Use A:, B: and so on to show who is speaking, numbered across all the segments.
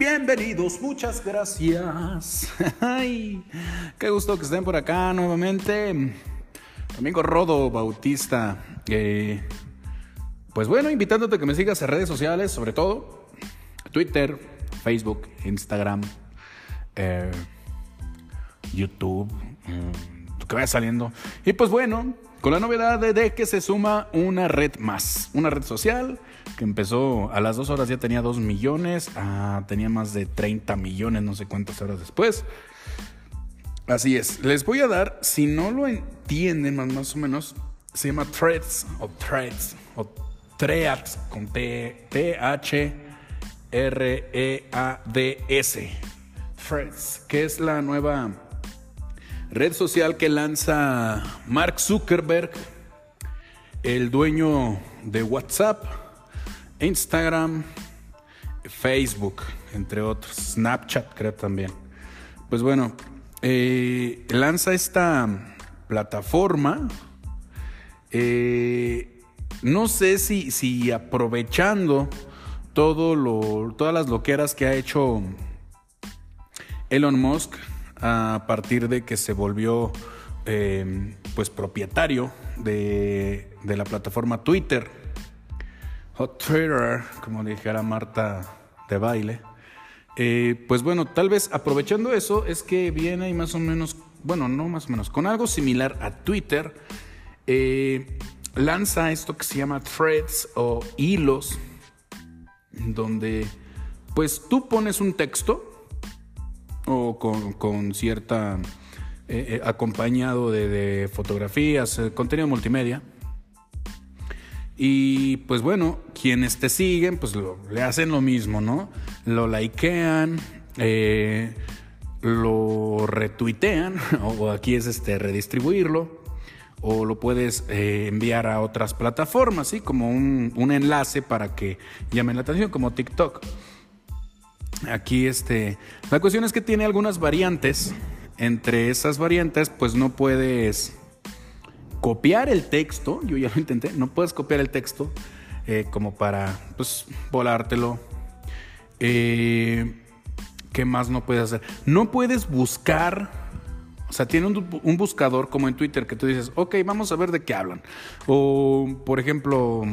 A: Bienvenidos, muchas gracias. Ay, qué gusto que estén por acá nuevamente. Amigo Rodo Bautista. Pues bueno, invitándote a que me sigas en redes sociales, sobre todo Twitter, Facebook, Instagram, eh, YouTube, mm, que vaya saliendo. Y pues bueno, con la novedad de, que se suma una red más, una red social que empezó a las dos horas ya tenía dos millones, ah, tenía más de 30 millones, no sé cuántas horas después. Así es, les voy a dar, si no lo entienden más, más o menos, se llama Threads o Threads o Threads con T, T H R E A D S. Threads, que es la nueva red social que lanza Mark Zuckerberg, el dueño de WhatsApp, Instagram, Facebook, entre otros, Snapchat creo también. Pues bueno, eh, lanza esta plataforma. Eh, no sé si, si aprovechando todas las loqueras que ha hecho Elon Musk a partir de que se volvió eh, pues propietario de, la plataforma Twitter o Twitter, como dijera Marta de baile. Eh, pues bueno, tal vez aprovechando eso es que viene y más o menos, bueno, no más o menos, con algo similar a Twitter, eh, lanza esto que se llama threads o hilos, donde pues tú pones un texto con, cierta, eh, eh, acompañado de, fotografías, eh, contenido multimedia. Y pues bueno, quienes te siguen, pues le hacen lo mismo, ¿no? Lo likean, lo retuitean, o aquí es este redistribuirlo, o lo puedes enviar a otras plataformas, ¿sí? Como un, un enlace para que llamen la atención, como TikTok. Aquí este, la cuestión es que tiene algunas variantes. Entre esas variantes, pues no puedes copiar el texto. Yo ya lo intenté. No puedes copiar el texto eh, como para, pues, volártelo. Eh, ¿Qué más no puedes hacer? No puedes buscar. O sea, tiene un, un, buscador como en Twitter que tú dices, ok, vamos a ver de qué hablan. O, por ejemplo,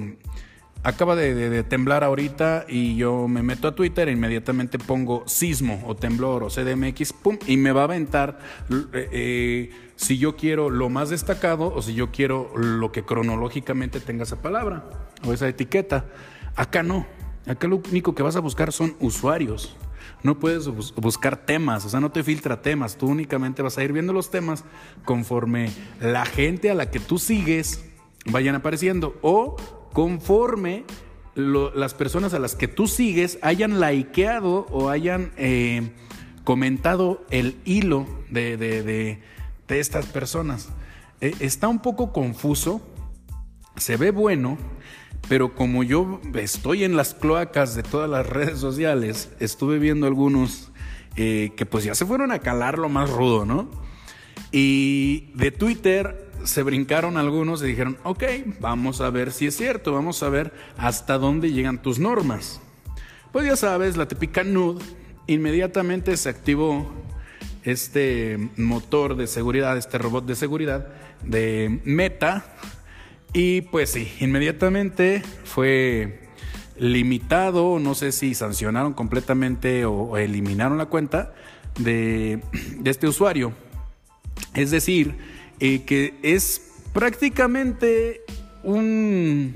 A: acaba de, temblar ahorita y yo me meto a Twitter e inmediatamente pongo sismo o temblor o CDMX, pum, y me va a aventar eh, eh, si yo quiero lo más destacado o si yo quiero lo que cronológicamente tenga esa palabra o esa etiqueta. Acá no. Acá lo único que vas a buscar son usuarios. No puedes buscar temas, o sea, no te filtra temas. Tú únicamente vas a ir viendo los temas conforme la gente a la que tú sigues vayan apareciendo o conforme las personas a las que tú sigues hayan likeado o hayan eh, comentado el hilo de, estas personas. Eh, está un poco confuso, se ve bueno, pero como yo estoy en las cloacas de todas las redes sociales, estuve viendo algunos eh, que pues ya se fueron a calar lo más rudo, ¿no? Y de Twitter se brincaron algunos y dijeron, ok, vamos a ver si es cierto, vamos a ver hasta dónde llegan tus normas. Pues ya sabes, la típica NUD, inmediatamente se activó este motor de seguridad, este robot de seguridad de Meta, y pues sí, inmediatamente fue limitado, no sé si sancionaron completamente o, eliminaron la cuenta de, de este usuario. Es decir, eh, que es prácticamente un,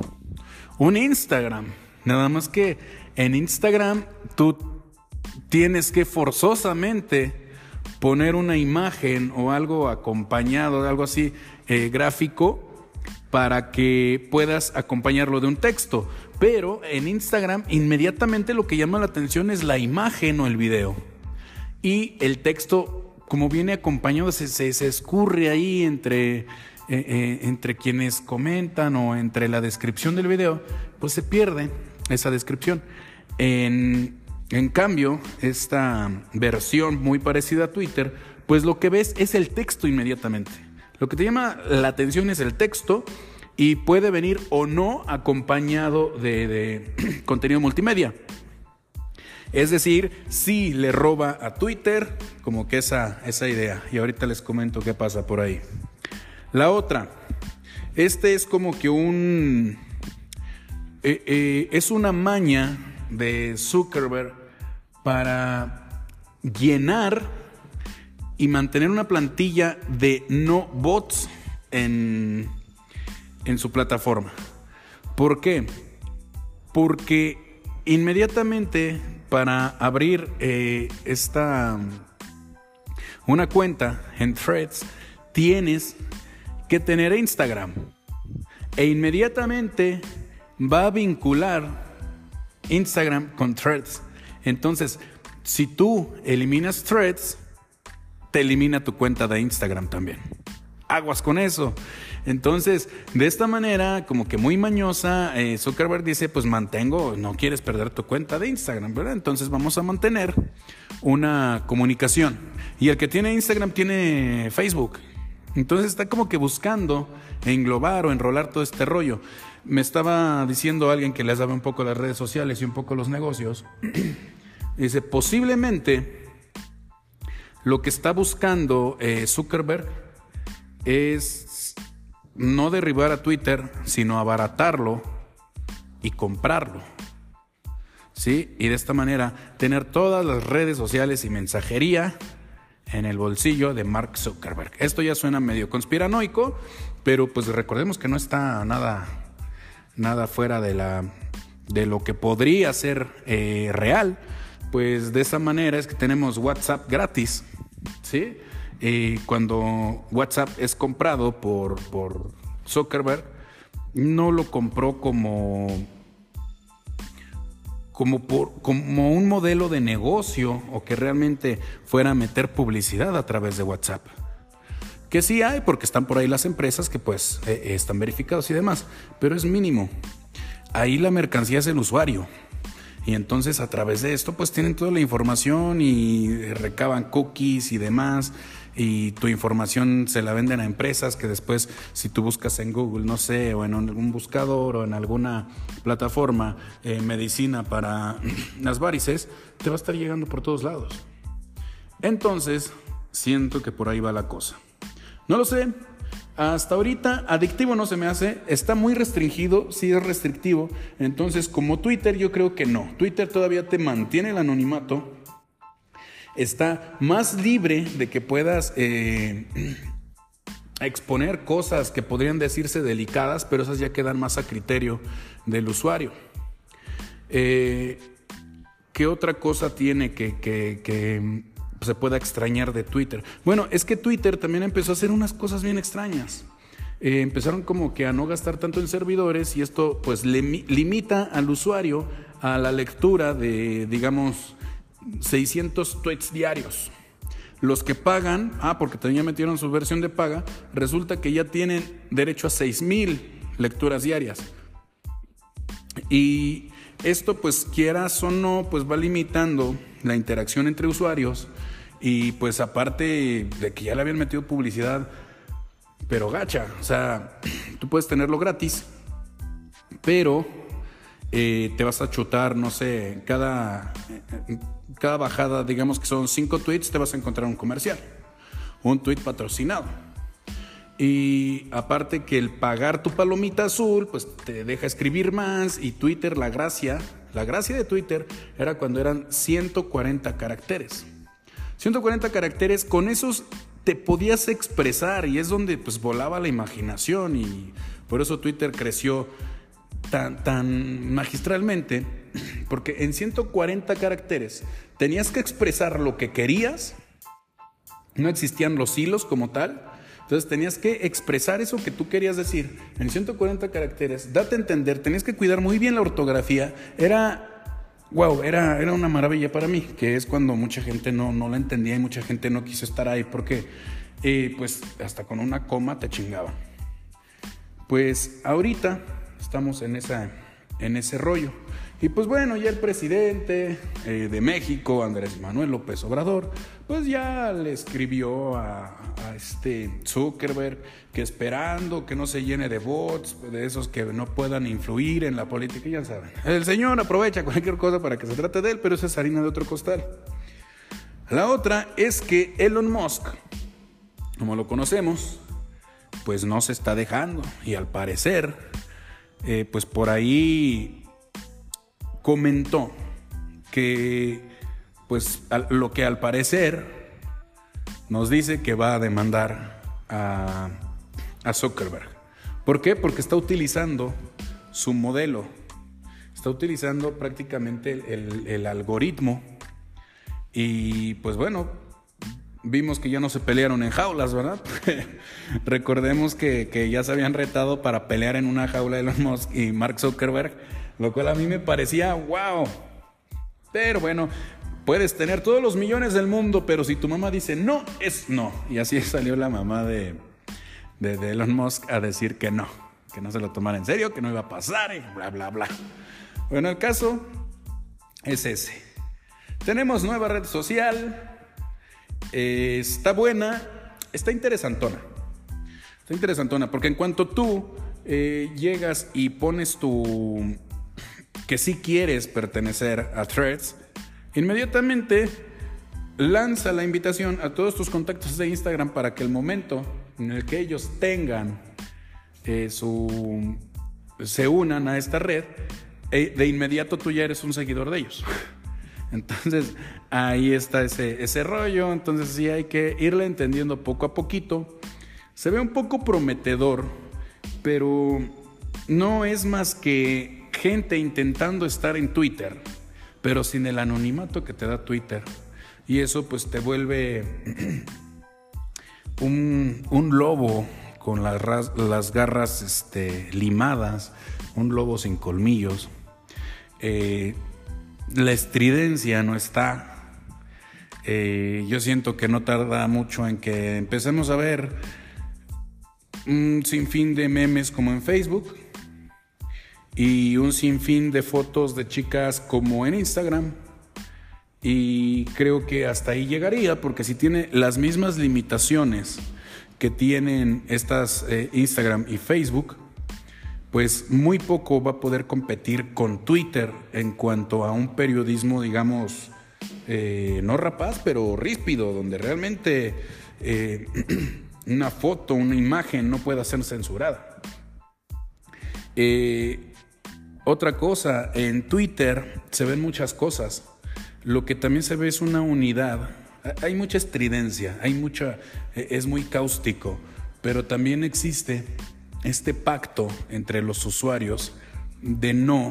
A: un Instagram. Nada más que en Instagram tú tienes que forzosamente poner una imagen o algo acompañado algo así eh, gráfico para que puedas acompañarlo de un texto. Pero en Instagram inmediatamente lo que llama la atención es la imagen o el video. Y el texto como viene acompañado, se, se, escurre ahí entre, eh, eh, entre quienes comentan o entre la descripción del video, pues se pierde esa descripción. En, en cambio, esta versión muy parecida a Twitter, pues lo que ves es el texto inmediatamente. Lo que te llama la atención es el texto y puede venir o no acompañado de, de contenido multimedia. Es decir, sí le roba a Twitter como que esa, esa idea. Y ahorita les comento qué pasa por ahí. La otra, este es como que un... Eh, eh, es una maña de Zuckerberg para llenar y mantener una plantilla de no bots en, en su plataforma. ¿Por qué? Porque inmediatamente para abrir eh, esta una cuenta en Threads tienes que tener Instagram e inmediatamente va a vincular Instagram con Threads. Entonces, si tú eliminas Threads, te elimina tu cuenta de Instagram también. Aguas con eso. Entonces, de esta manera, como que muy mañosa, eh, Zuckerberg dice, pues mantengo, no quieres perder tu cuenta de Instagram, ¿verdad? Entonces vamos a mantener una comunicación. Y el que tiene Instagram tiene Facebook. Entonces está como que buscando englobar o enrolar todo este rollo. Me estaba diciendo alguien que le sabe un poco las redes sociales y un poco los negocios. Dice, posiblemente lo que está buscando eh, Zuckerberg es no derribar a Twitter, sino abaratarlo y comprarlo. ¿Sí? Y de esta manera tener todas las redes sociales y mensajería en el bolsillo de Mark Zuckerberg. Esto ya suena medio conspiranoico, pero pues recordemos que no está nada, nada fuera de, la, de lo que podría ser eh, real. Pues de esa manera es que tenemos WhatsApp gratis, ¿sí? Eh, cuando WhatsApp es comprado por, Zuckerberg, no lo compró como, como, por, un modelo de negocio o que realmente fuera a meter publicidad a través de WhatsApp. Que sí hay, porque están por ahí las empresas que pues eh, están verificados y demás, pero es mínimo. Ahí la mercancía es el usuario. Y entonces a través de esto pues tienen toda la información y recaban cookies y demás y tu información se la venden a empresas que después si tú buscas en Google, no sé, o en algún buscador o en alguna plataforma, eh, medicina para las varices, te va a estar llegando por todos lados. Entonces, siento que por ahí va la cosa. No lo sé. Hasta ahorita adictivo no se me hace, está muy restringido, sí es restrictivo, entonces como Twitter yo creo que no, Twitter todavía te mantiene el anonimato, está más libre de que puedas eh, exponer cosas que podrían decirse delicadas, pero esas ya quedan más a criterio del usuario. Eh, ¿Qué otra cosa tiene que, se pueda extrañar de Twitter? Bueno, es que Twitter también empezó a hacer unas cosas bien extrañas. Eh, empezaron como que a no gastar tanto en servidores y esto pues limita al usuario a la lectura de, digamos, 600 tweets diarios. Los que pagan, ah, porque también metieron su versión de paga, resulta que ya tienen derecho a 6000 lecturas diarias. Y esto, pues quieras o no, pues va limitando la interacción entre usuarios. Y pues aparte de que ya le habían metido publicidad, pero gacha, o sea, tú puedes tenerlo gratis, pero eh, te vas a chutar, no sé, cada cada bajada, digamos que son cinco tweets, te vas a encontrar un comercial, un tweet patrocinado. Y aparte que el pagar tu palomita azul, pues te deja escribir más y Twitter, la gracia, la gracia de Twitter era cuando eran 140 caracteres. 140 caracteres, con esos te podías expresar y es donde pues volaba la imaginación y por eso Twitter creció tan, tan magistralmente, porque en 140 caracteres tenías que expresar lo que querías, no existían los hilos como tal, entonces tenías que expresar eso que tú querías decir en 140 caracteres, date a entender, tenías que cuidar muy bien la ortografía, era, wow, era, era una maravilla para mí, que es cuando mucha gente no, no la entendía y mucha gente no quiso estar ahí porque eh, pues hasta con una coma te chingaban. Pues ahorita estamos en, esa, en ese rollo. Y pues bueno, ya el presidente eh, de México, Andrés Manuel López Obrador, pues ya le escribió a, este Zuckerberg, que esperando que no se llene de bots, de esos que no puedan influir en la política, ya saben. El señor aprovecha cualquier cosa para que se trate de él, pero eso es harina de otro costal. La otra es que Elon Musk, como lo conocemos, pues no se está dejando y al parecer, eh, pues por ahí comentó que pues lo que al parecer nos dice que va a demandar a, Zuckerberg. ¿Por qué? Porque está utilizando su modelo, está utilizando prácticamente el, algoritmo y pues bueno, vimos que ya no se pelearon en jaulas, ¿verdad? Recordemos que, que, ya se habían retado para pelear en una jaula de Elon Musk y Mark Zuckerberg, lo cual a mí me parecía, wow. Pero bueno, puedes tener todos los millones del mundo, pero si tu mamá dice no, es no. Y así salió la mamá de, de, Elon Musk a decir que no, que no se lo tomara en serio, que no iba a pasar bla, bla, bla. Bueno, el caso es ese. Tenemos nueva red social, eh, está buena, está interesantona. Está interesantona, porque en cuanto tú eh, llegas y pones tu que sí quieres pertenecer a Threads, inmediatamente lanza la invitación a todos tus contactos de Instagram para que el momento en el que ellos tengan eh, su se unan a esta red, eh, de inmediato tú ya eres un seguidor de ellos. Entonces ahí está ese, ese rollo, entonces sí hay que irle entendiendo poco a poquito. Se ve un poco prometedor, pero no es más que gente intentando estar en Twitter pero sin el anonimato que te da Twitter. Y eso pues te vuelve un, lobo con las, las garras este, limadas, un lobo sin colmillos. Eh, la estridencia no está. Eh, yo siento que no tarda mucho en que empecemos a ver un sinfín de memes como en Facebook, y un sinfín de fotos de chicas como en Instagram. Y creo que hasta ahí llegaría, porque si tiene las mismas limitaciones que tienen estas eh, Instagram y Facebook, pues muy poco va a poder competir con Twitter en cuanto a un periodismo, digamos, eh, no rapaz, pero ríspido, donde realmente eh, una foto, una imagen no pueda ser censurada. Otra cosa, en Twitter se ven muchas cosas. Lo que también se ve es una unidad. Hay mucha estridencia, hay mucha, e, es muy cáustico, pero también existe este pacto entre los usuarios de no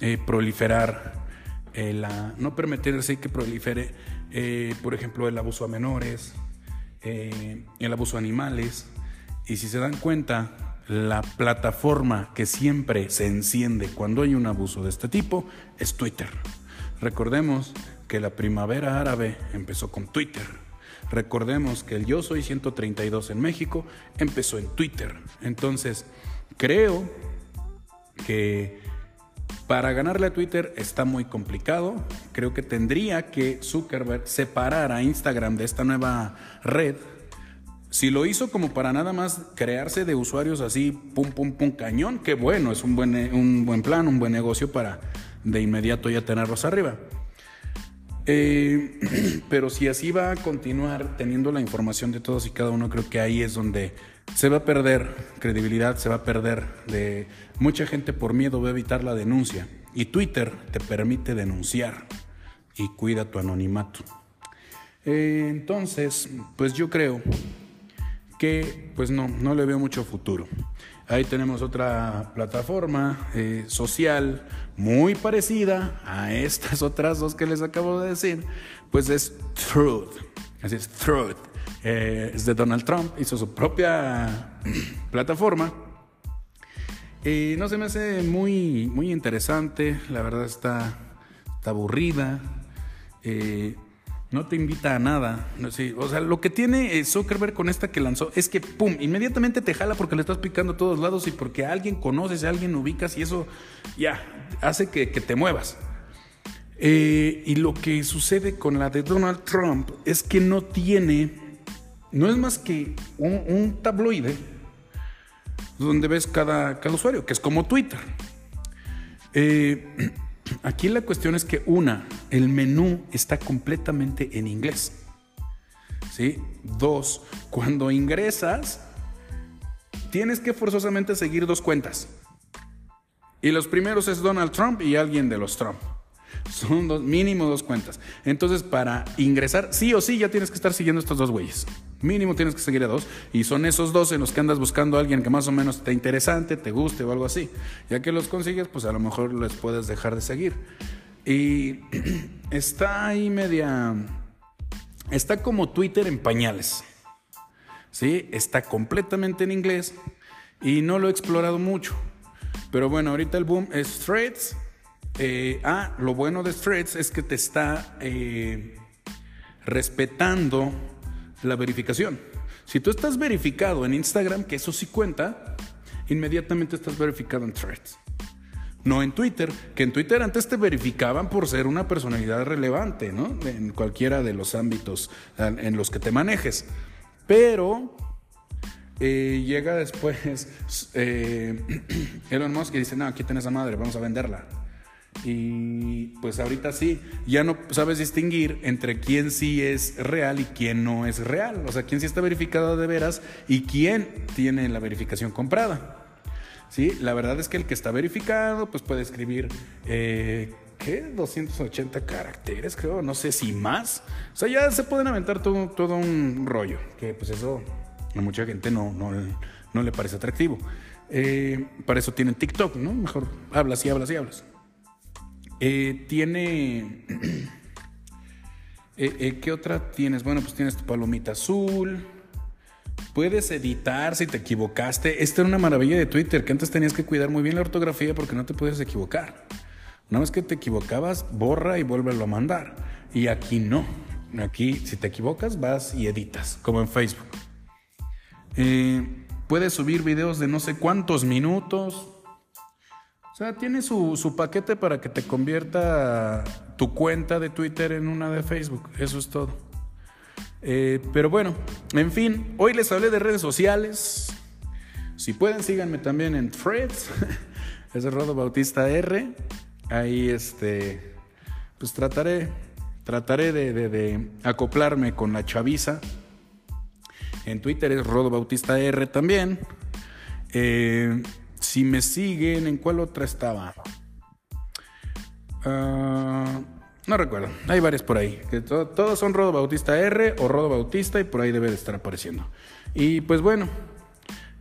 A: eh, proliferar, eh, la, no permitirse que prolifere, eh, por ejemplo, el abuso a menores, el abuso a animales. Y si se dan cuenta, la plataforma que siempre se enciende cuando hay un abuso de este tipo es Twitter. Recordemos que la primavera árabe empezó con Twitter. Recordemos que el Yo Soy 132 en México empezó en Twitter. Entonces, creo que para ganarle a Twitter está muy complicado. Creo que tendría que Zuckerberg separar a Instagram de esta nueva red si lo hizo como para nada más crearse de usuarios así, pum, pum, pum, cañón, qué bueno, es un buen, un buen plan, un buen negocio para de inmediato ya tenerlos arriba. Eh, pero si así va a continuar teniendo la información de todos y cada uno, creo que ahí es donde se va a perder credibilidad, se va a perder de mucha gente por miedo va a evitar la denuncia. Y Twitter te permite denunciar y cuida tu anonimato. Eh, entonces, pues yo creo que pues no, no le veo mucho futuro. Ahí tenemos otra plataforma eh, social muy parecida a estas otras dos que les acabo de decir, pues es Truth. Así es, Truth. Eh, es de Donald Trump, hizo su propia plataforma. Y no se me hace muy, muy interesante, la verdad está, aburrida. Eh, no te invita a nada. o sea, lo que tiene eh, Zuckerberg con esta que lanzó es que, pum, inmediatamente te jala porque le estás picando a todos lados y porque alguien conoces, a alguien ubicas y eso ya hace que, te muevas. Eh, y lo que sucede con la de Donald Trump es que no tiene no es más que un, tabloide donde ves cada, cada, usuario, que es como Twitter. Eh, aquí la cuestión es que una, el menú está completamente en inglés. ¿Sí? Dos, cuando ingresas, tienes que forzosamente seguir dos cuentas. Y los primeros es Donald Trump y alguien de los Trump. Son dos, mínimo dos cuentas. Entonces, para ingresar, sí o sí, ya tienes que estar siguiendo estos dos güeyes. Mínimo tienes que seguir a dos. Y son esos dos en los que andas buscando a alguien que más o menos esté interesante, te guste o algo así. Ya que los consigues, pues a lo mejor les puedes dejar de seguir. Y está ahí media. Está como Twitter en pañales. ¿Sí? Está completamente en inglés y no lo he explorado mucho. Pero bueno, ahorita el boom es Threads eh, ah, lo bueno de Threads es que te está eh, respetando la verificación. Si tú estás verificado en Instagram, que eso sí cuenta, inmediatamente estás verificado en Threads. No en Twitter, que en Twitter antes te verificaban por ser una personalidad relevante, ¿no? En cualquiera de los ámbitos en los que te manejes. Pero eh, llega después Elon Musk y dice, no, aquí tienes a madre, vamos a venderla. Y pues ahorita sí, ya no sabes distinguir entre quién sí es real y quién no es real. O sea, quién sí está verificado de veras y quién tiene la verificación comprada. Sí, la verdad es que el que está verificado, pues puede escribir, eh, ¿qué? 280 caracteres, creo, no sé si más. O sea, ya se pueden aventar todo, todo un rollo, que pues eso a mucha gente no, no, no le parece atractivo. Eh, para eso tienen TikTok, ¿no? Mejor hablas y hablas y hablas. Eh, tiene... Eh, ¿Qué otra tienes? Bueno, pues tienes tu palomita azul. Puedes editar si te equivocaste. Esta era una maravilla de Twitter, que antes tenías que cuidar muy bien la ortografía porque no te puedes equivocar. Una vez que te equivocabas, borra y vuélvelo a mandar. Y aquí no. Aquí, si te equivocas, vas y editas, como en Facebook. puedes subir videos de no sé cuántos minutos sea, tiene su, paquete para que te convierta tu cuenta de Twitter en una de Facebook. Eso es todo. Eh, pero bueno, en fin, hoy les hablé de redes sociales. Si pueden, síganme también en Threads. es Rodo Bautista R. Ahí este. Pues trataré. Trataré de, acoplarme con la chaviza. En Twitter es Rodo Bautista R también. Eh, si me siguen, ¿en cuál otra estaba? Ah, no recuerdo, hay varias por ahí. Que todos son Rodo Bautista R o Rodo Bautista y por ahí debe de estar apareciendo. Y pues bueno,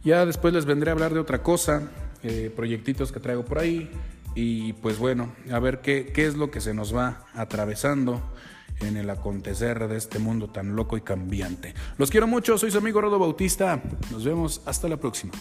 A: ya después les vendré a hablar de otra cosa, eh, proyectitos que traigo por ahí. Y pues bueno, a ver qué, qué es lo que se nos va atravesando en el acontecer de este mundo tan loco y cambiante. Los quiero mucho, soy su amigo Rodo Bautista. Nos vemos hasta la próxima.